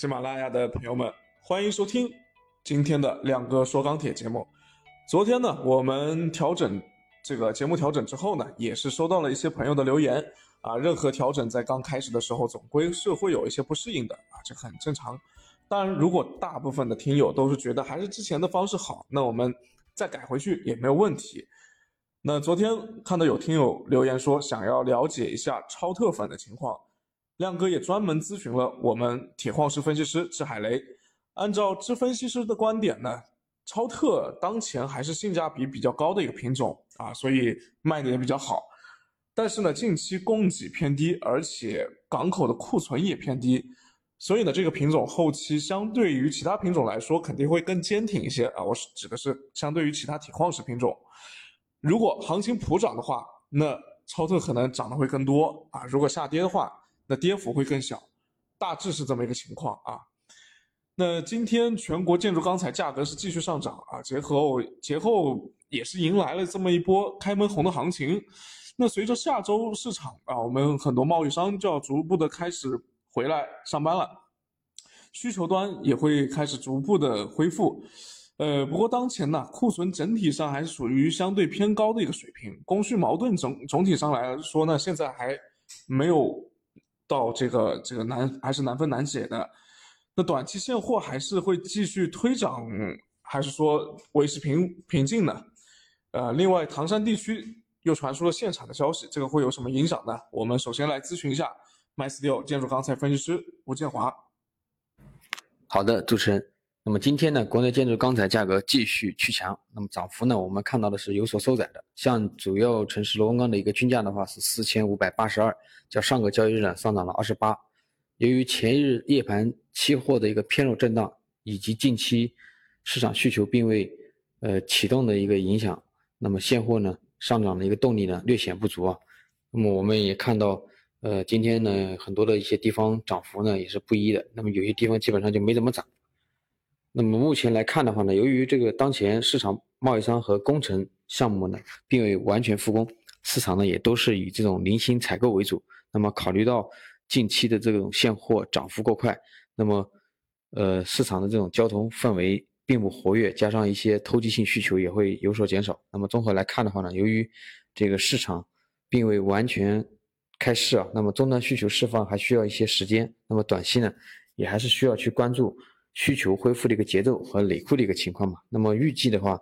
喜马拉雅的朋友们，欢迎收听今天的亮哥说钢铁节目。昨天呢，我们调整这个节目调整之后呢，也是收到了一些朋友的留言啊。任何调整在刚开始的时候，总归是会有一些不适应的啊，这很正常。当然，如果大部分的听友都是觉得还是之前的方式好，那我们再改回去也没有问题。那昨天看到有听友留言说想要了解一下超特粉的情况。亮哥也专门咨询了我们铁矿石分析师支海雷，按照支分析师的观点呢，超特当前还是性价比比较高的一个品种啊，所以卖的也比较好。但是呢，近期供给偏低，而且港口的库存也偏低，所以呢，这个品种后期相对于其他品种来说肯定会更坚挺一些啊。我是指的是相对于其他铁矿石品种，如果行情普涨的话，那超特可能涨得会更多啊。如果下跌的话，那跌幅会更小，大致是这么一个情况啊。那今天全国建筑钢材价格是继续上涨啊，节后节后也是迎来了这么一波开门红的行情。那随着下周市场啊，我们很多贸易商就要逐步的开始回来上班了，需求端也会开始逐步的恢复。呃，不过当前呢，库存整体上还是属于相对偏高的一个水平，供需矛盾总总体上来说呢，现在还没有。到这个这个难还是难分难解的，那短期现货还是会继续推涨，还是说维持平平静呢？呃，另外唐山地区又传出了限产的消息，这个会有什么影响呢？我们首先来咨询一下 MySteel 建筑钢材分析师吴建华。好的，主持人。那么今天呢，国内建筑钢材价格继续趋强，那么涨幅呢，我们看到的是有所收窄的。像主要城市螺纹钢的一个均价的话是四千五百八十二，较上个交易日呢上涨了二十八。由于前一日夜盘期货的一个偏弱震荡，以及近期市场需求并未呃启动的一个影响，那么现货呢上涨的一个动力呢略显不足啊。那么我们也看到，呃今天呢很多的一些地方涨幅呢也是不一的，那么有些地方基本上就没怎么涨。那么目前来看的话呢，由于这个当前市场贸易商和工程项目呢并未完全复工，市场呢也都是以这种零星采购为主。那么考虑到近期的这种现货涨幅过快，那么呃市场的这种交投氛围并不活跃，加上一些投机性需求也会有所减少。那么综合来看的话呢，由于这个市场并未完全开市啊，那么终端需求释放还需要一些时间。那么短期呢也还是需要去关注。需求恢复的一个节奏和累库的一个情况嘛，那么预计的话，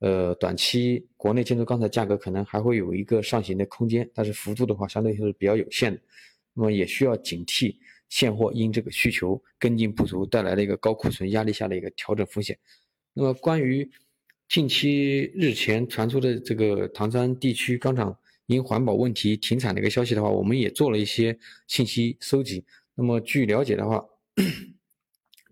呃，短期国内建筑钢材价格可能还会有一个上行的空间，但是幅度的话相对还是比较有限的，那么也需要警惕现货因这个需求跟进不足带来的一个高库存压力下的一个调整风险。那么关于近期日前传出的这个唐山地区钢厂因环保问题停产的一个消息的话，我们也做了一些信息收集。那么据了解的话，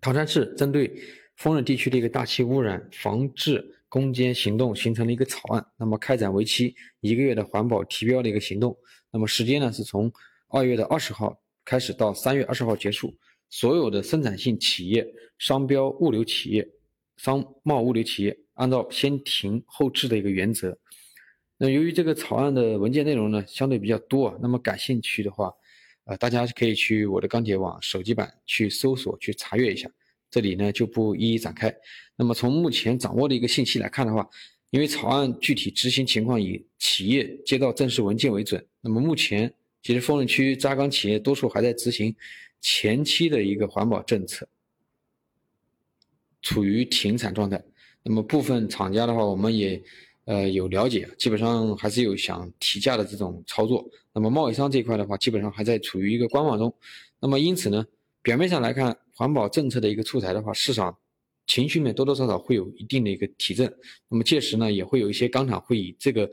唐山市针对丰润地区的一个大气污染防治攻坚行动形成了一个草案，那么开展为期一个月的环保提标的一个行动，那么时间呢是从二月的二十号开始到三月二十号结束，所有的生产性企业、商标物流企业、商贸物流企业按照先停后治的一个原则。那由于这个草案的文件内容呢相对比较多，那么感兴趣的话。啊，大家可以去我的钢铁网手机版去搜索去查阅一下，这里呢就不一一展开。那么从目前掌握的一个信息来看的话，因为草案具体执行情况以企业接到正式文件为准。那么目前其实丰润区扎钢企业多数还在执行前期的一个环保政策，处于停产状态。那么部分厂家的话，我们也。呃，有了解，基本上还是有想提价的这种操作。那么贸易商这一块的话，基本上还在处于一个观望中。那么因此呢，表面上来看，环保政策的一个出台的话，市场情绪面多多少少会有一定的一个提振。那么届时呢，也会有一些钢厂会以这个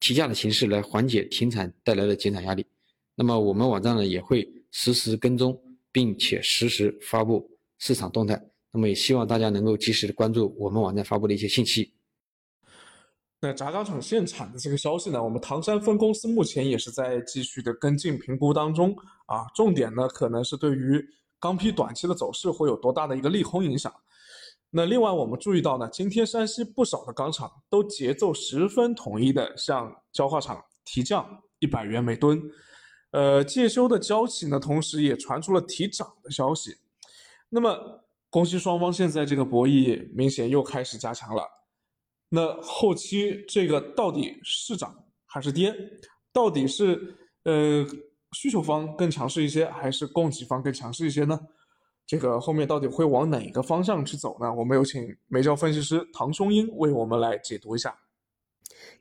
提价的形式来缓解停产带来的减产压力。那么我们网站呢，也会实时跟踪，并且实时发布市场动态。那么也希望大家能够及时的关注我们网站发布的一些信息。那轧钢厂限产的这个消息呢，我们唐山分公司目前也是在继续的跟进评估当中啊。重点呢，可能是对于钢坯短期的走势会有多大的一个利空影响。那另外我们注意到呢，今天山西不少的钢厂都节奏十分统一的向焦化厂提降一百元每吨，呃，介休的交期呢，同时也传出了提涨的消息。那么供需双方现在这个博弈明显又开始加强了。那后期这个到底是涨还是跌？到底是呃需求方更强势一些，还是供给方更强势一些呢？这个后面到底会往哪个方向去走呢？我们有请煤教分析师唐松英为我们来解读一下。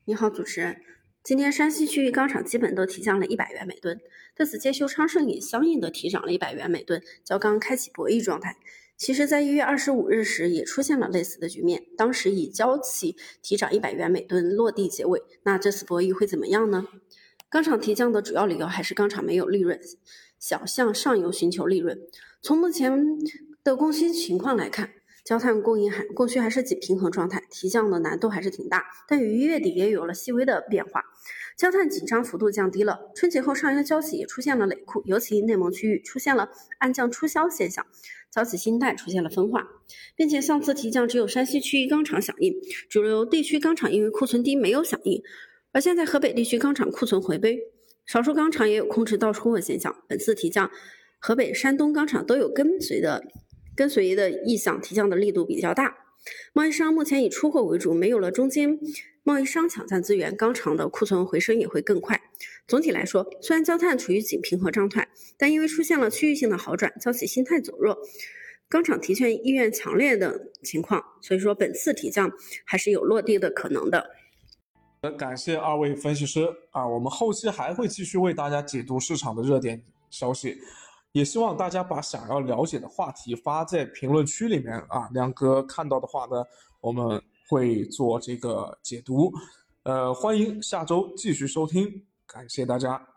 你好，主持人。今天山西区域钢厂基本都提降了一百元每吨，对此介休昌盛也相应的提涨了一百元每吨，焦钢开启博弈状态。其实，在一月二十五日时也出现了类似的局面，当时以焦企提涨一百元每吨落地结尾。那这次博弈会怎么样呢？钢厂提降的主要理由还是钢厂没有利润，想向上游寻求利润。从目前的供需情况来看，焦炭供应还供需还是紧平衡状态，提降的难度还是挺大。但于月底也有了细微的变化，焦炭紧张幅度降低了。春节后上游消息也出现了累库，尤其内蒙区域出现了暗降出销现象，焦企心态出现了分化，并且上次提降只有山西区域钢厂响应，主流地区钢厂因为库存低没有响应，而现在河北地区钢厂库存回归，少数钢厂也有控制到出货现象。本次提降。河北、山东钢厂都有跟随的跟随的意向，提降的力度比较大。贸易商目前以出货为主，没有了中间贸易商抢占资源，钢厂的库存回升也会更快。总体来说，虽然焦炭处于紧平衡状态，但因为出现了区域性的好转，焦企心态走弱，钢厂提券意愿强烈的情况，所以说本次提降还是有落地的可能的。感谢二位分析师啊，我们后期还会继续为大家解读市场的热点消息。也希望大家把想要了解的话题发在评论区里面啊，亮哥看到的话呢，我们会做这个解读。呃，欢迎下周继续收听，感谢大家。